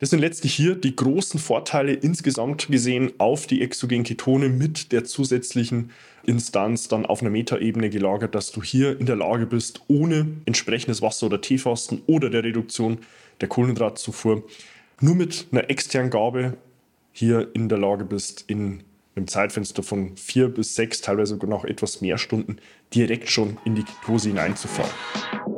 Das sind letztlich hier die großen Vorteile insgesamt gesehen auf die exogenen Ketone mit der zusätzlichen Instanz dann auf einer Metaebene gelagert, dass du hier in der Lage bist, ohne entsprechendes Wasser- oder Teefasten oder der Reduktion der Kohlenhydratzufuhr nur mit einer externen Gabe hier in der Lage bist, in einem Zeitfenster von vier bis sechs, teilweise sogar noch etwas mehr Stunden, direkt schon in die Ketose hineinzufahren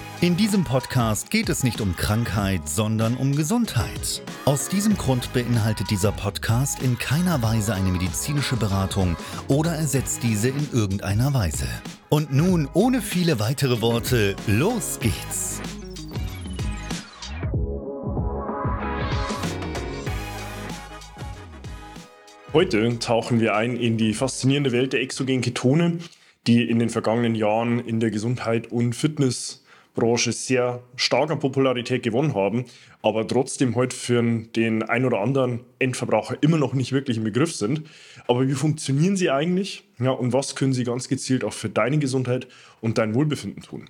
In diesem Podcast geht es nicht um Krankheit, sondern um Gesundheit. Aus diesem Grund beinhaltet dieser Podcast in keiner Weise eine medizinische Beratung oder ersetzt diese in irgendeiner Weise. Und nun, ohne viele weitere Worte, los geht's! Heute tauchen wir ein in die faszinierende Welt der exogenen Ketone, die in den vergangenen Jahren in der Gesundheit und Fitness Branche sehr stark an Popularität gewonnen haben, aber trotzdem heute für den ein oder anderen Endverbraucher immer noch nicht wirklich im Begriff sind. Aber wie funktionieren sie eigentlich? Ja, und was können sie ganz gezielt auch für deine Gesundheit und dein Wohlbefinden tun?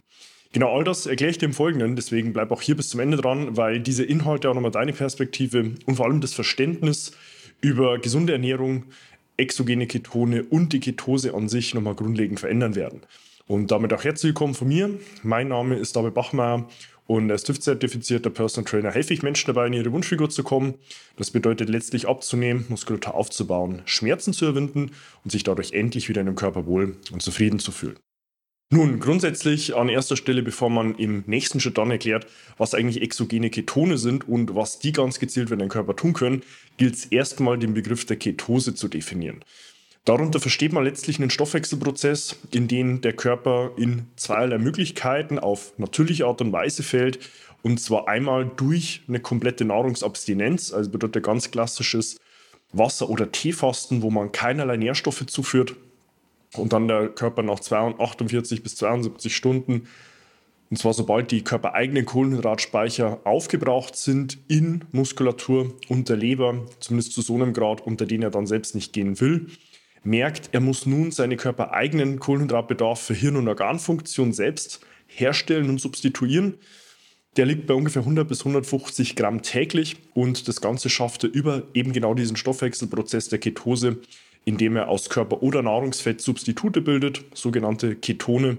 Genau all das erkläre ich dir im Folgenden, deswegen bleib auch hier bis zum Ende dran, weil diese Inhalte auch nochmal deine Perspektive und vor allem das Verständnis über gesunde Ernährung, exogene Ketone und die Ketose an sich nochmal grundlegend verändern werden. Und damit auch herzlich willkommen von mir. Mein Name ist David Bachmeier und als TÜV-zertifizierter Personal Trainer helfe ich Menschen dabei, in ihre Wunschfigur zu kommen. Das bedeutet letztlich abzunehmen, Muskulatur aufzubauen, Schmerzen zu überwinden und sich dadurch endlich wieder in dem Körper wohl und zufrieden zu fühlen. Nun, grundsätzlich an erster Stelle, bevor man im nächsten Schritt dann erklärt, was eigentlich exogene Ketone sind und was die ganz gezielt für den Körper tun können, gilt es erstmal den Begriff der Ketose zu definieren. Darunter versteht man letztlich einen Stoffwechselprozess, in den der Körper in zweierlei Möglichkeiten auf natürliche Art und Weise fällt. Und zwar einmal durch eine komplette Nahrungsabstinenz, also bedeutet ganz klassisches Wasser- oder Teefasten, wo man keinerlei Nährstoffe zuführt und dann der Körper nach 48 bis 72 Stunden, und zwar sobald die körpereigenen Kohlenhydratspeicher aufgebraucht sind in Muskulatur und der Leber, zumindest zu so einem Grad, unter den er dann selbst nicht gehen will, merkt, er muss nun seine körpereigenen Kohlenhydratbedarf für Hirn- und Organfunktion selbst herstellen und substituieren. Der liegt bei ungefähr 100 bis 150 Gramm täglich und das Ganze schafft er über eben genau diesen Stoffwechselprozess der Ketose, indem er aus Körper- oder Nahrungsfett Substitute bildet, sogenannte Ketone,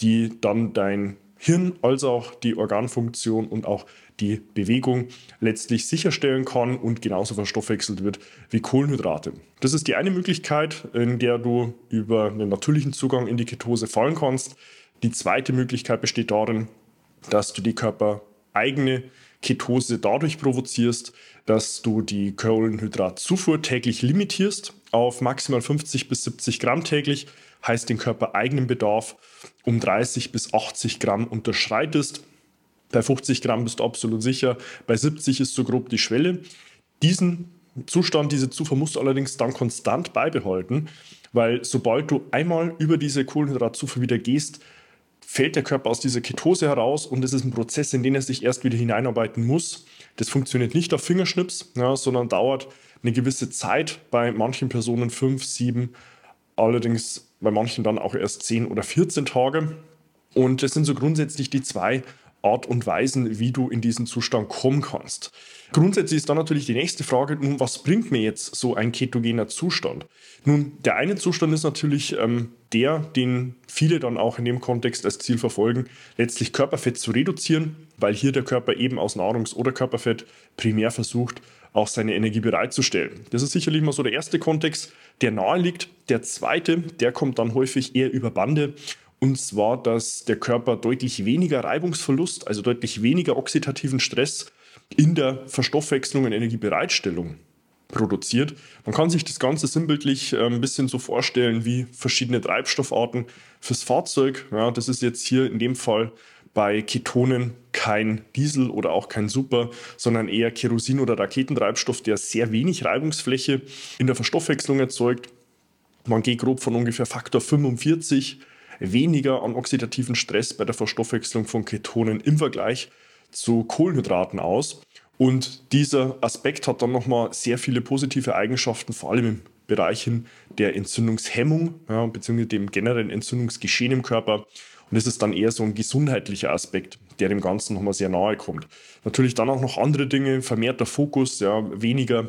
die dann dein Hirn als auch die Organfunktion und auch die Bewegung letztlich sicherstellen kann und genauso verstoffwechselt wird wie Kohlenhydrate. Das ist die eine Möglichkeit, in der du über einen natürlichen Zugang in die Ketose fallen kannst. Die zweite Möglichkeit besteht darin, dass du die körpereigene Ketose dadurch provozierst, dass du die Kohlenhydratzufuhr täglich limitierst auf maximal 50 bis 70 Gramm täglich, heißt den körpereigenen Bedarf um 30 bis 80 Gramm unterschreitest bei 50 Gramm bist du absolut sicher. Bei 70 ist so grob die Schwelle. Diesen Zustand, diese Zufuhr musst du allerdings dann konstant beibehalten, weil sobald du einmal über diese Kohlenhydratzufuhr wieder gehst, fällt der Körper aus dieser Ketose heraus und es ist ein Prozess, in den er sich erst wieder hineinarbeiten muss. Das funktioniert nicht auf Fingerschnips, ja, sondern dauert eine gewisse Zeit, bei manchen Personen fünf, sieben, allerdings bei manchen dann auch erst zehn oder 14 Tage. Und das sind so grundsätzlich die zwei Art und Weisen, wie du in diesen Zustand kommen kannst. Grundsätzlich ist dann natürlich die nächste Frage, nun, was bringt mir jetzt so ein ketogener Zustand? Nun, der eine Zustand ist natürlich ähm, der, den viele dann auch in dem Kontext als Ziel verfolgen, letztlich Körperfett zu reduzieren, weil hier der Körper eben aus Nahrungs- oder Körperfett primär versucht, auch seine Energie bereitzustellen. Das ist sicherlich mal so der erste Kontext, der nahe liegt. Der zweite, der kommt dann häufig eher über Bande. Und zwar, dass der Körper deutlich weniger Reibungsverlust, also deutlich weniger oxidativen Stress in der Verstoffwechslung und Energiebereitstellung produziert. Man kann sich das Ganze sinnbildlich äh, ein bisschen so vorstellen wie verschiedene Treibstoffarten fürs Fahrzeug. Ja, das ist jetzt hier in dem Fall bei Ketonen kein Diesel oder auch kein Super, sondern eher Kerosin oder Raketentreibstoff, der sehr wenig Reibungsfläche in der Verstoffwechslung erzeugt. Man geht grob von ungefähr Faktor 45 weniger an oxidativen Stress bei der Verstoffwechslung von Ketonen im Vergleich zu Kohlenhydraten aus. Und dieser Aspekt hat dann nochmal sehr viele positive Eigenschaften, vor allem im Bereich der Entzündungshemmung, ja, beziehungsweise dem generellen Entzündungsgeschehen im Körper. Und das ist dann eher so ein gesundheitlicher Aspekt, der dem Ganzen nochmal sehr nahe kommt. Natürlich dann auch noch andere Dinge, vermehrter Fokus, ja, weniger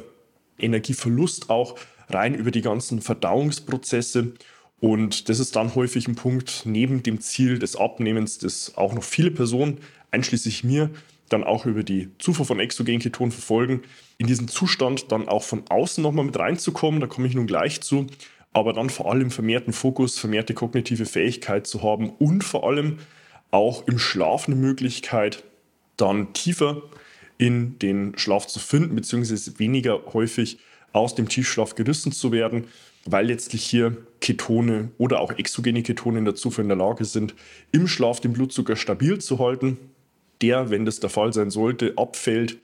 Energieverlust auch rein über die ganzen Verdauungsprozesse. Und das ist dann häufig ein Punkt neben dem Ziel des Abnehmens, das auch noch viele Personen, einschließlich mir, dann auch über die Zufuhr von Exogenketonen verfolgen, in diesen Zustand dann auch von außen nochmal mit reinzukommen, da komme ich nun gleich zu, aber dann vor allem vermehrten Fokus, vermehrte kognitive Fähigkeit zu haben und vor allem auch im Schlaf eine Möglichkeit, dann tiefer in den Schlaf zu finden, beziehungsweise weniger häufig aus dem Tiefschlaf gerissen zu werden, weil letztlich hier Ketone oder auch exogene Ketone dazu in der Lage sind, im Schlaf den Blutzucker stabil zu halten, der, wenn das der Fall sein sollte, abfällt,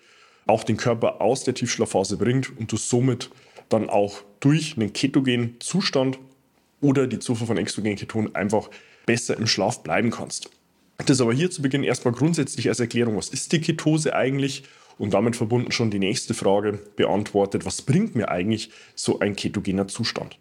auch den Körper aus der Tiefschlafphase bringt und du somit dann auch durch einen ketogenen Zustand oder die Zufuhr von exogenen Ketonen einfach besser im Schlaf bleiben kannst. Das aber hier zu Beginn erstmal grundsätzlich als Erklärung, was ist die Ketose eigentlich? Und damit verbunden schon die nächste Frage beantwortet, was bringt mir eigentlich so ein ketogener Zustand?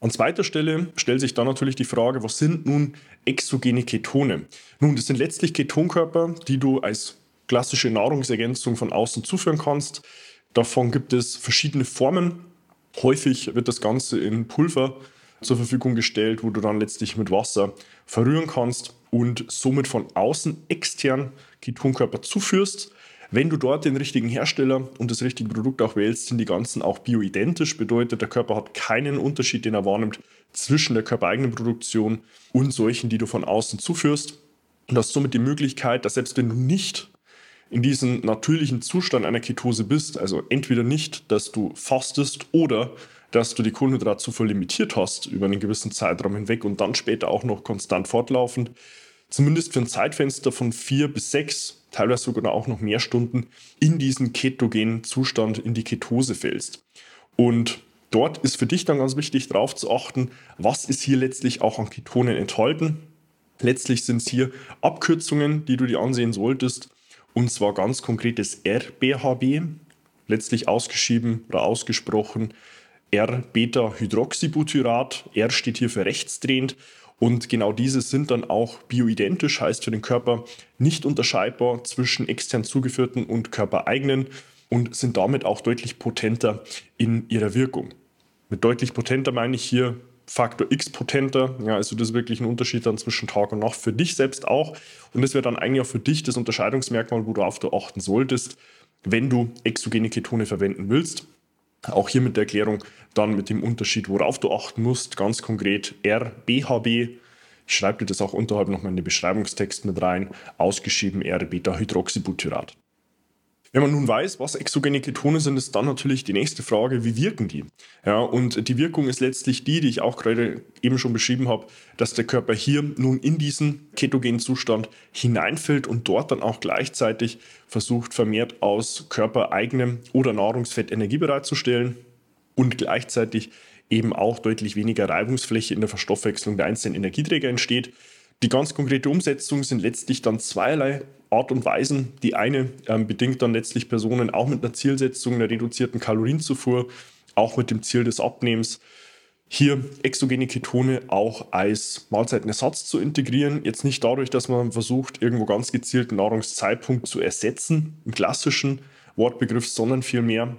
An zweiter Stelle stellt sich dann natürlich die Frage, was sind nun exogene Ketone? Nun, das sind letztlich Ketonkörper, die du als klassische Nahrungsergänzung von außen zuführen kannst. Davon gibt es verschiedene Formen. Häufig wird das Ganze in Pulver zur Verfügung gestellt, wo du dann letztlich mit Wasser verrühren kannst und somit von außen extern Ketonkörper zuführst. Wenn du dort den richtigen Hersteller und das richtige Produkt auch wählst, sind die ganzen auch bioidentisch. Bedeutet, der Körper hat keinen Unterschied, den er wahrnimmt, zwischen der körpereigenen Produktion und solchen, die du von außen zuführst. Und hast somit die Möglichkeit, dass selbst wenn du nicht in diesem natürlichen Zustand einer Ketose bist, also entweder nicht, dass du fastest oder dass du die Kohlenhydratzufuhr limitiert hast über einen gewissen Zeitraum hinweg und dann später auch noch konstant fortlaufend, zumindest für ein Zeitfenster von vier bis sechs teilweise sogar auch noch mehr Stunden in diesen ketogenen Zustand, in die Ketose fällst. Und dort ist für dich dann ganz wichtig darauf zu achten, was ist hier letztlich auch an Ketonen enthalten. Letztlich sind es hier Abkürzungen, die du dir ansehen solltest, und zwar ganz konkretes RBHB, letztlich ausgeschrieben oder ausgesprochen R-Beta-Hydroxybutyrat. R steht hier für rechtsdrehend und genau diese sind dann auch bioidentisch, heißt für den Körper nicht unterscheidbar zwischen extern zugeführten und körpereigenen und sind damit auch deutlich potenter in ihrer Wirkung. Mit deutlich potenter meine ich hier Faktor X potenter. Ja, also das ist wirklich ein Unterschied dann zwischen Tag und Nacht für dich selbst auch. Und das wäre dann eigentlich auch für dich das Unterscheidungsmerkmal, worauf du achten solltest, wenn du exogene Ketone verwenden willst. Auch hier mit der Erklärung dann mit dem Unterschied, worauf du achten musst, ganz konkret RBHB. Ich schreibe dir das auch unterhalb nochmal in den Beschreibungstext mit rein, ausgeschrieben R-Beta-Hydroxybutyrat. Wenn man nun weiß, was exogene Ketone sind, ist dann natürlich die nächste Frage, wie wirken die? Ja, und die Wirkung ist letztlich die, die ich auch gerade eben schon beschrieben habe, dass der Körper hier nun in diesen ketogenen Zustand hineinfällt und dort dann auch gleichzeitig versucht, vermehrt aus körpereigenem oder Nahrungsfett Energie bereitzustellen und gleichzeitig eben auch deutlich weniger Reibungsfläche in der Verstoffwechslung der einzelnen Energieträger entsteht. Die ganz konkrete Umsetzung sind letztlich dann zweierlei Art und Weisen. Die eine ähm, bedingt dann letztlich Personen auch mit einer Zielsetzung einer reduzierten Kalorienzufuhr, auch mit dem Ziel des Abnehmens. hier exogene Ketone auch als Mahlzeitenersatz zu integrieren. Jetzt nicht dadurch, dass man versucht, irgendwo ganz gezielt Nahrungszeitpunkt zu ersetzen, im klassischen Wortbegriff, sondern vielmehr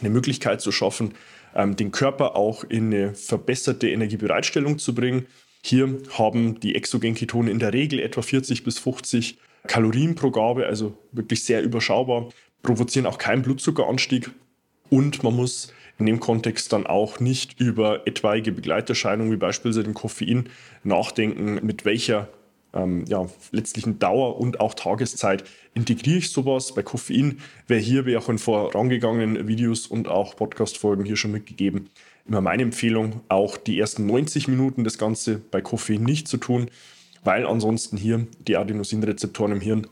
eine Möglichkeit zu schaffen, ähm, den Körper auch in eine verbesserte Energiebereitstellung zu bringen. Hier haben die exogenen Ketone in der Regel etwa 40 bis 50 Kalorien pro Gabe, also wirklich sehr überschaubar, provozieren auch keinen Blutzuckeranstieg und man muss in dem Kontext dann auch nicht über etwaige Begleiterscheinungen wie beispielsweise den Koffein nachdenken, mit welcher ähm, ja, letztlichen Dauer und auch Tageszeit integriere ich sowas. Bei Koffein wäre hier, wie auch in vorangegangenen Videos und auch Podcast-Folgen hier schon mitgegeben, immer meine Empfehlung, auch die ersten 90 Minuten das Ganze bei Koffein nicht zu tun, weil ansonsten hier die Adenosinrezeptoren im Hirn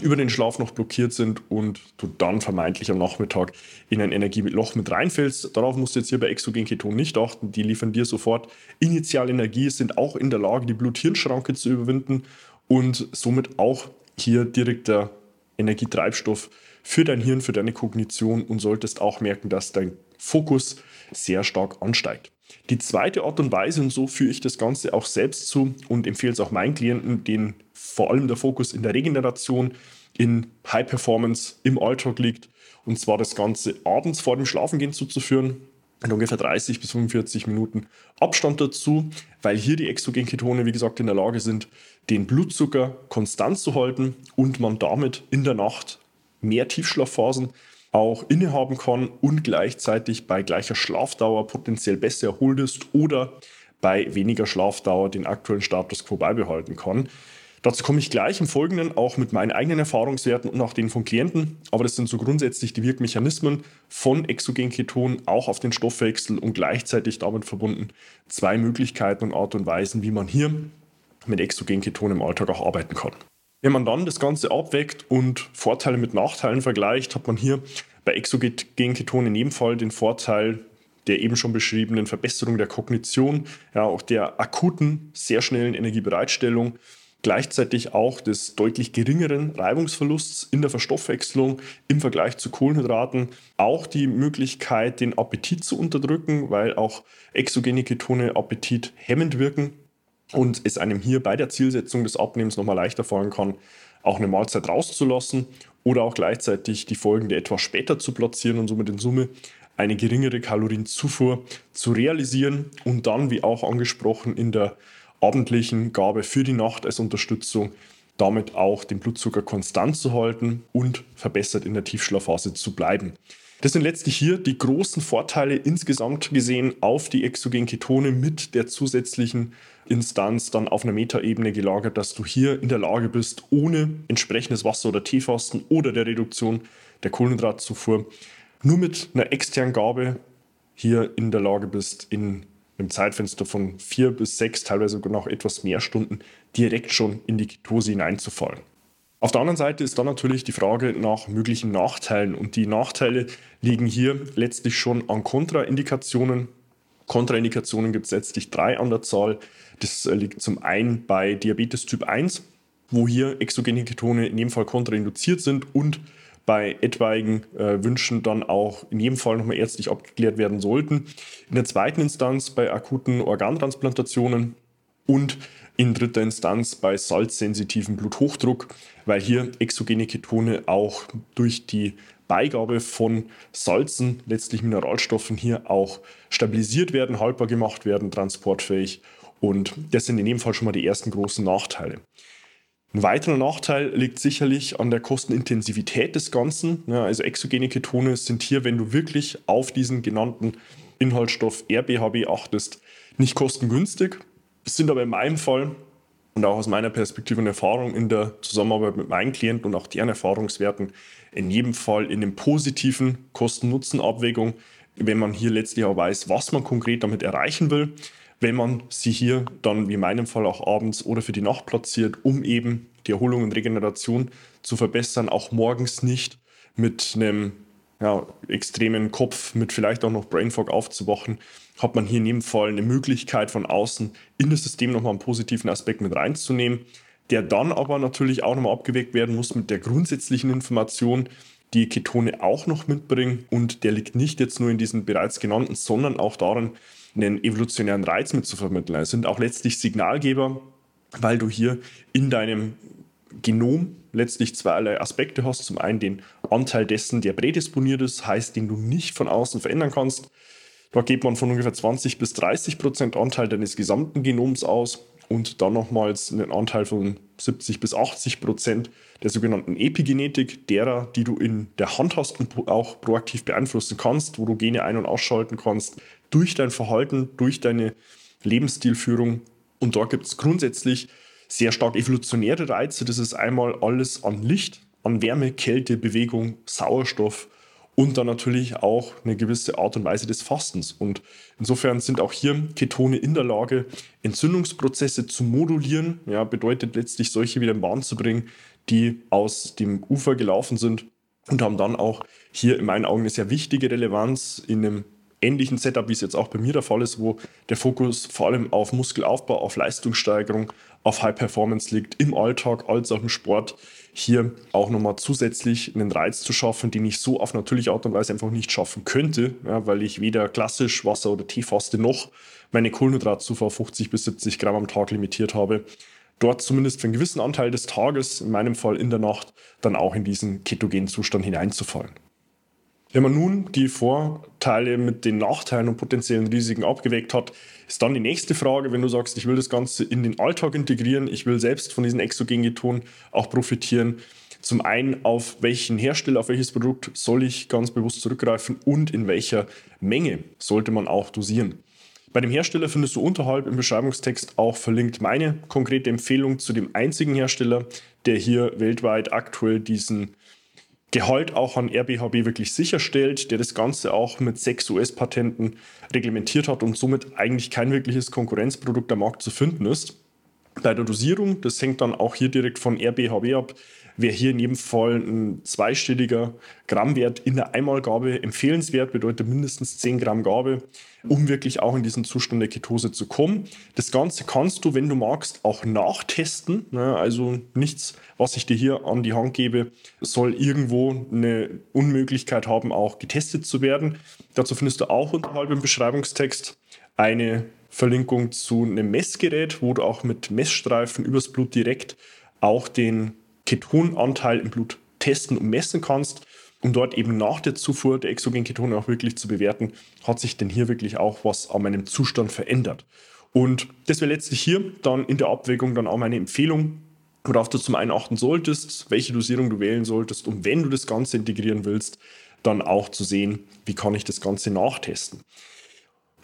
über den Schlaf noch blockiert sind und du dann vermeintlich am Nachmittag in ein Energieloch mit reinfällst. Darauf musst du jetzt hier bei Exogenketon nicht achten. Die liefern dir sofort initial Energie, sind auch in der Lage, die Blut-Hirn-Schranke zu überwinden und somit auch hier direkter Energietreibstoff für dein Hirn, für deine Kognition und solltest auch merken, dass dein Fokus sehr stark ansteigt. Die zweite Art und Weise, und so führe ich das Ganze auch selbst zu und empfehle es auch meinen Klienten, denen vor allem der Fokus in der Regeneration, in High Performance im Alltag liegt, und zwar das Ganze abends vor dem Schlafengehen zuzuführen, in ungefähr 30 bis 45 Minuten Abstand dazu, weil hier die Exogenketone, wie gesagt, in der Lage sind, den Blutzucker konstant zu halten und man damit in der Nacht mehr Tiefschlafphasen auch innehaben kann und gleichzeitig bei gleicher Schlafdauer potenziell besser erholt ist oder bei weniger Schlafdauer den aktuellen Status quo beibehalten kann. Dazu komme ich gleich im Folgenden auch mit meinen eigenen Erfahrungswerten und auch den von Klienten. Aber das sind so grundsätzlich die Wirkmechanismen von Exogenketon auch auf den Stoffwechsel und gleichzeitig damit verbunden zwei Möglichkeiten und Art und Weisen, wie man hier mit Exogenketon im Alltag auch arbeiten kann. Wenn man dann das Ganze abweckt und Vorteile mit Nachteilen vergleicht, hat man hier bei Exogenketon in jedem Fall den Vorteil der eben schon beschriebenen Verbesserung der Kognition, ja, auch der akuten, sehr schnellen Energiebereitstellung, gleichzeitig auch des deutlich geringeren Reibungsverlusts in der Verstoffwechslung im Vergleich zu Kohlenhydraten, auch die Möglichkeit, den Appetit zu unterdrücken, weil auch exogene Ketone Appetit hemmend wirken und es einem hier bei der Zielsetzung des Abnehmens nochmal leichter fallen kann, auch eine Mahlzeit rauszulassen oder auch gleichzeitig die folgende etwas später zu platzieren und somit in Summe eine geringere Kalorienzufuhr zu realisieren und dann, wie auch angesprochen, in der abendlichen Gabe für die Nacht als Unterstützung damit auch den Blutzucker konstant zu halten und verbessert in der Tiefschlafphase zu bleiben. Das sind letztlich hier die großen Vorteile insgesamt gesehen auf die exogenen Ketone mit der zusätzlichen Instanz dann auf einer Metaebene gelagert, dass du hier in der Lage bist, ohne entsprechendes Wasser- oder Teefasten oder der Reduktion der Kohlenhydratzufuhr nur mit einer externen Gabe hier in der Lage bist, in einem Zeitfenster von vier bis sechs, teilweise sogar noch etwas mehr Stunden direkt schon in die Ketose hineinzufallen. Auf der anderen Seite ist dann natürlich die Frage nach möglichen Nachteilen und die Nachteile liegen hier letztlich schon an Kontraindikationen. Kontraindikationen gibt es letztlich drei an der Zahl. Das äh, liegt zum einen bei Diabetes Typ 1, wo hier exogene Ketone in jedem Fall kontrainduziert sind und bei etwaigen äh, Wünschen dann auch in jedem Fall nochmal ärztlich abgeklärt werden sollten. In der zweiten Instanz bei akuten Organtransplantationen und in dritter Instanz bei salzsensitiven Bluthochdruck, weil hier exogene Ketone auch durch die Beigabe von Salzen, letztlich Mineralstoffen, hier auch stabilisiert werden, haltbar gemacht werden, transportfähig. Und das sind in dem Fall schon mal die ersten großen Nachteile. Ein weiterer Nachteil liegt sicherlich an der Kostenintensivität des Ganzen. Ja, also exogene Ketone sind hier, wenn du wirklich auf diesen genannten Inhaltsstoff RBHB achtest, nicht kostengünstig, sind aber in meinem Fall und auch aus meiner Perspektive und Erfahrung in der Zusammenarbeit mit meinen Klienten und auch deren Erfahrungswerten in jedem Fall in den positiven Kosten-Nutzen-Abwägung, wenn man hier letztlich auch weiß, was man konkret damit erreichen will wenn man sie hier dann wie in meinem Fall auch abends oder für die Nacht platziert, um eben die Erholung und Regeneration zu verbessern, auch morgens nicht mit einem ja, extremen Kopf, mit vielleicht auch noch Brain Fog aufzuwachen, hat man hier in jedem Fall eine Möglichkeit von außen in das System nochmal einen positiven Aspekt mit reinzunehmen, der dann aber natürlich auch nochmal abgeweckt werden muss mit der grundsätzlichen Information, die Ketone auch noch mitbringen und der liegt nicht jetzt nur in diesen bereits genannten, sondern auch darin, einen evolutionären Reiz mit zu vermitteln. Es sind auch letztlich Signalgeber, weil du hier in deinem Genom letztlich zweierlei Aspekte hast. Zum einen den Anteil dessen, der prädisponiert ist, heißt, den du nicht von außen verändern kannst. Da geht man von ungefähr 20 bis 30 Prozent Anteil deines gesamten Genoms aus und dann nochmals einen Anteil von 70 bis 80 Prozent der sogenannten Epigenetik, derer, die du in der Hand hast und auch proaktiv beeinflussen kannst, wo du Gene ein- und ausschalten kannst, durch dein Verhalten, durch deine Lebensstilführung. Und da gibt es grundsätzlich sehr stark evolutionäre Reize. Das ist einmal alles an Licht, an Wärme, Kälte, Bewegung, Sauerstoff und dann natürlich auch eine gewisse Art und Weise des Fastens. Und insofern sind auch hier Ketone in der Lage, Entzündungsprozesse zu modulieren. Ja, bedeutet letztlich solche wieder in Bahn zu bringen, die aus dem Ufer gelaufen sind und haben dann auch hier in meinen Augen eine sehr wichtige Relevanz in einem ähnlichen Setup, wie es jetzt auch bei mir der Fall ist, wo der Fokus vor allem auf Muskelaufbau, auf Leistungssteigerung, auf High Performance liegt, im Alltag als auch im Sport, hier auch nochmal zusätzlich einen Reiz zu schaffen, den ich so auf natürliche Art und Weise einfach nicht schaffen könnte, ja, weil ich weder klassisch Wasser- oder Teefaste noch meine Kohlenhydratzufuhr auf 50 bis 70 Gramm am Tag limitiert habe. Dort zumindest für einen gewissen Anteil des Tages, in meinem Fall in der Nacht, dann auch in diesen ketogenen Zustand hineinzufallen. Wenn man nun die Vorteile mit den Nachteilen und potenziellen Risiken abgewägt hat, ist dann die nächste Frage, wenn du sagst, ich will das Ganze in den Alltag integrieren, ich will selbst von diesen exogenen Ketonen auch profitieren. Zum einen, auf welchen Hersteller, auf welches Produkt soll ich ganz bewusst zurückgreifen und in welcher Menge sollte man auch dosieren. Bei dem Hersteller findest du unterhalb im Beschreibungstext auch verlinkt meine konkrete Empfehlung zu dem einzigen Hersteller, der hier weltweit aktuell diesen Gehalt auch an RBHB wirklich sicherstellt, der das Ganze auch mit sechs US-Patenten reglementiert hat und somit eigentlich kein wirkliches Konkurrenzprodukt am Markt zu finden ist. Bei der Dosierung, das hängt dann auch hier direkt von RBHB ab, wäre hier in jedem Fall ein zweistelliger Grammwert in der Einmalgabe empfehlenswert, bedeutet mindestens 10 Gramm Gabe, um wirklich auch in diesen Zustand der Ketose zu kommen. Das Ganze kannst du, wenn du magst, auch nachtesten. Ne? Also nichts, was ich dir hier an die Hand gebe, soll irgendwo eine Unmöglichkeit haben, auch getestet zu werden. Dazu findest du auch unterhalb im Beschreibungstext eine Verlinkung zu einem Messgerät, wo du auch mit Messstreifen übers Blut direkt auch den Ketonanteil im Blut testen und messen kannst, um dort eben nach der Zufuhr der exogenen Ketone auch wirklich zu bewerten, hat sich denn hier wirklich auch was an meinem Zustand verändert. Und das wäre letztlich hier dann in der Abwägung dann auch meine Empfehlung, worauf du zum einen achten solltest, welche Dosierung du wählen solltest und wenn du das Ganze integrieren willst, dann auch zu sehen, wie kann ich das Ganze nachtesten.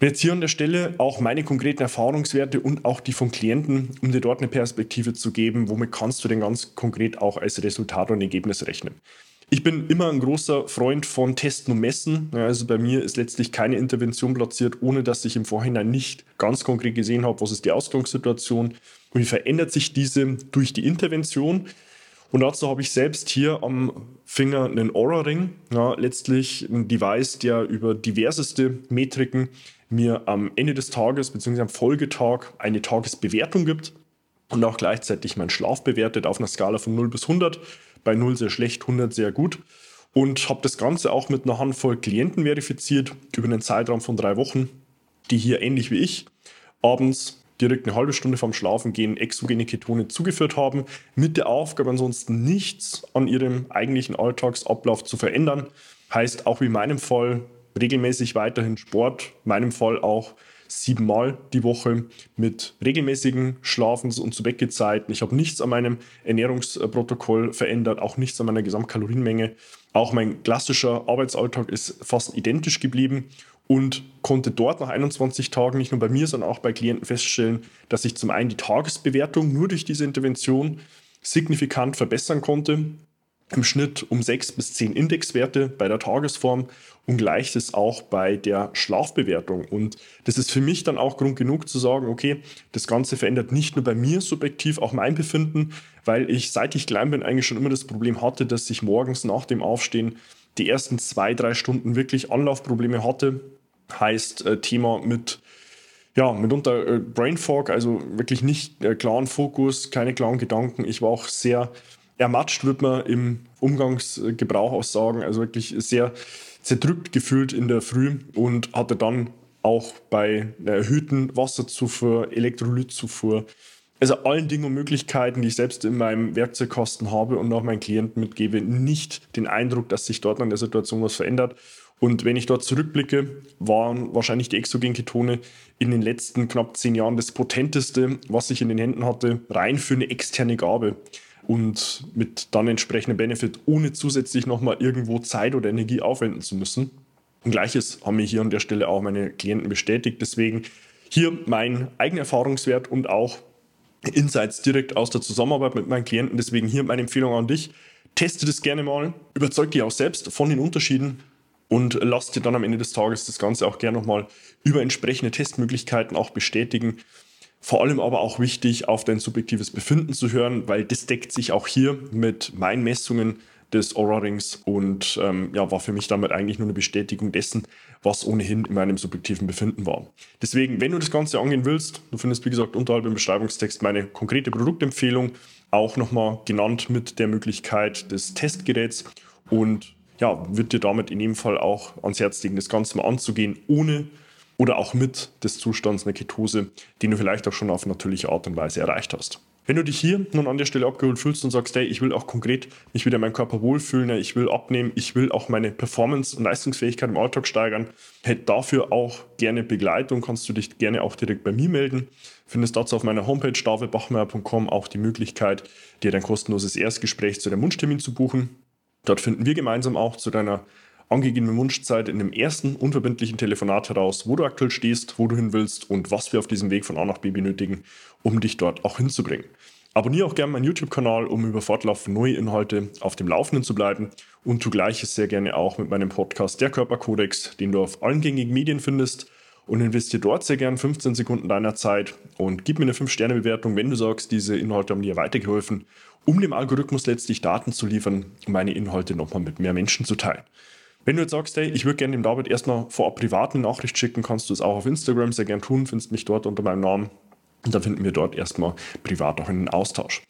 Jetzt hier an der Stelle auch meine konkreten Erfahrungswerte und auch die von Klienten, um dir dort eine Perspektive zu geben, womit kannst du denn ganz konkret auch als Resultat und Ergebnis rechnen. Ich bin immer ein großer Freund von Testen und Messen. Also bei mir ist letztlich keine Intervention platziert, ohne dass ich im Vorhinein nicht ganz konkret gesehen habe, was ist die Ausgangssituation und wie verändert sich diese durch die Intervention. Und dazu habe ich selbst hier am Finger einen Aura-Ring. Ja, letztlich ein Device, der über diverseste Metriken mir am Ende des Tages bzw. am Folgetag eine Tagesbewertung gibt und auch gleichzeitig meinen Schlaf bewertet auf einer Skala von 0 bis 100. Bei 0 sehr schlecht, 100 sehr gut. Und habe das Ganze auch mit einer Handvoll Klienten verifiziert über einen Zeitraum von drei Wochen, die hier ähnlich wie ich abends direkt eine halbe Stunde vorm Schlafengehen exogene Ketone zugeführt haben, mit der Aufgabe ansonsten nichts an ihrem eigentlichen Alltagsablauf zu verändern. Heißt auch wie in meinem Fall regelmäßig weiterhin Sport, in meinem Fall auch siebenmal die Woche mit regelmäßigen Schlafens- und Zu-Bett-Zeiten. Ich habe nichts an meinem Ernährungsprotokoll verändert, auch nichts an meiner Gesamtkalorienmenge. Auch mein klassischer Arbeitsalltag ist fast identisch geblieben und konnte dort nach 21 Tagen nicht nur bei mir, sondern auch bei Klienten feststellen, dass ich zum einen die Tagesbewertung nur durch diese Intervention signifikant verbessern konnte im Schnitt um sechs bis zehn Indexwerte bei der Tagesform und gleiches auch bei der Schlafbewertung. Und das ist für mich dann auch Grund genug zu sagen, okay, das Ganze verändert nicht nur bei mir subjektiv auch mein Befinden, weil ich, seit ich klein bin, eigentlich schon immer das Problem hatte, dass ich morgens nach dem Aufstehen die ersten zwei, drei Stunden wirklich Anlaufprobleme hatte. Heißt äh, Thema mit ja, mitunter äh, Brain Fog, also wirklich nicht äh, klaren Fokus, keine klaren Gedanken. Ich war auch sehr ermatscht, wird man im Umgangsgebrauch auch sagen. Also wirklich sehr zerdrückt gefühlt in der Früh und hatte dann auch bei einer erhöhten Wasserzufuhr, Elektrolytzufuhr. Also allen Dingen und Möglichkeiten, die ich selbst in meinem Werkzeugkasten habe und auch meinen Klienten mitgebe, nicht den Eindruck, dass sich dort an der Situation was verändert. Und wenn ich dort zurückblicke, waren wahrscheinlich die Exogenketone in den letzten knapp zehn Jahren das potenteste, was ich in den Händen hatte, rein für eine externe Gabe. Und mit dann entsprechendem Benefit, ohne zusätzlich nochmal irgendwo Zeit oder Energie aufwenden zu müssen. Und gleiches haben mir hier an der Stelle auch meine Klienten bestätigt. Deswegen hier mein eigener Erfahrungswert und auch Insights direkt aus der Zusammenarbeit mit meinen Klienten. Deswegen hier meine Empfehlung an dich. Teste das gerne mal, überzeug dich auch selbst von den Unterschieden und lass dir dann am Ende des Tages das Ganze auch gerne nochmal über entsprechende Testmöglichkeiten auch bestätigen. Vor allem aber auch wichtig, auf dein subjektives Befinden zu hören, weil das deckt sich auch hier mit meinen Messungen des Aura-Rings und ähm, ja, war für mich damit eigentlich nur eine Bestätigung dessen, was ohnehin in meinem subjektiven Befinden war. Deswegen, wenn du das Ganze angehen willst, du findest wie gesagt unterhalb im Beschreibungstext meine konkrete Produktempfehlung, auch nochmal genannt mit der Möglichkeit des Testgeräts und ja, wird dir damit in jedem Fall auch ans Herz legen, das Ganze mal anzugehen, ohne oder auch mit des Zustands einer Ketose, den du vielleicht auch schon auf natürliche Art und Weise erreicht hast. Wenn du dich hier nun an der Stelle abgeholt fühlst und sagst, hey, ich will auch konkret mich wieder in meinem Körper wohlfühlen, ich will abnehmen, ich will auch meine Performance und Leistungsfähigkeit im Alltag steigern, hey, dafür auch gerne Begleitung, kannst du dich gerne auch direkt bei mir melden. Findest dazu auf meiner Homepage davidbachmeier.com auch die Möglichkeit, dir dein kostenloses Erstgespräch zu deinem Wunschtermin zu buchen. Dort finden wir gemeinsam auch zu deiner angegebenen Wunschzeit in dem ersten unverbindlichen Telefonat heraus, wo du aktuell stehst, wo du hin willst und was wir auf diesem Weg von A nach B benötigen, um dich dort auch hinzubringen. Abonniere auch gerne meinen YouTube-Kanal, um über fortlaufend neue Inhalte auf dem Laufenden zu bleiben und tu gleiches sehr gerne auch mit meinem Podcast Der Körperkodex, den du auf allen gängigen Medien findest und investiere dort sehr gerne 15 Sekunden deiner Zeit und gib mir eine 5-Sterne-Bewertung, wenn du sagst, diese Inhalte haben dir weitergeholfen, um dem Algorithmus letztlich Daten zu liefern, meine Inhalte nochmal mit mehr Menschen zu teilen. Wenn du jetzt sagst, hey, ich würde gerne dem David erstmal vorab privat eine Nachricht schicken, kannst du es auch auf Instagram sehr gerne tun, findest mich dort unter meinem Namen. Und dann finden wir dort erstmal privat auch einen Austausch.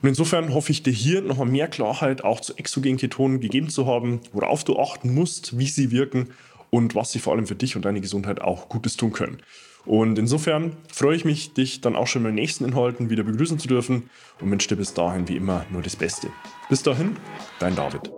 Und insofern hoffe ich dir hier nochmal mehr Klarheit auch zu Exogenketonen gegeben zu haben, worauf du achten musst, wie sie wirken und was sie vor allem für dich und deine Gesundheit auch Gutes tun können. Und insofern freue ich mich, dich dann auch schon in den nächsten Inhalten wieder begrüßen zu dürfen und wünsche dir bis dahin wie immer nur das Beste. Bis dahin, dein David.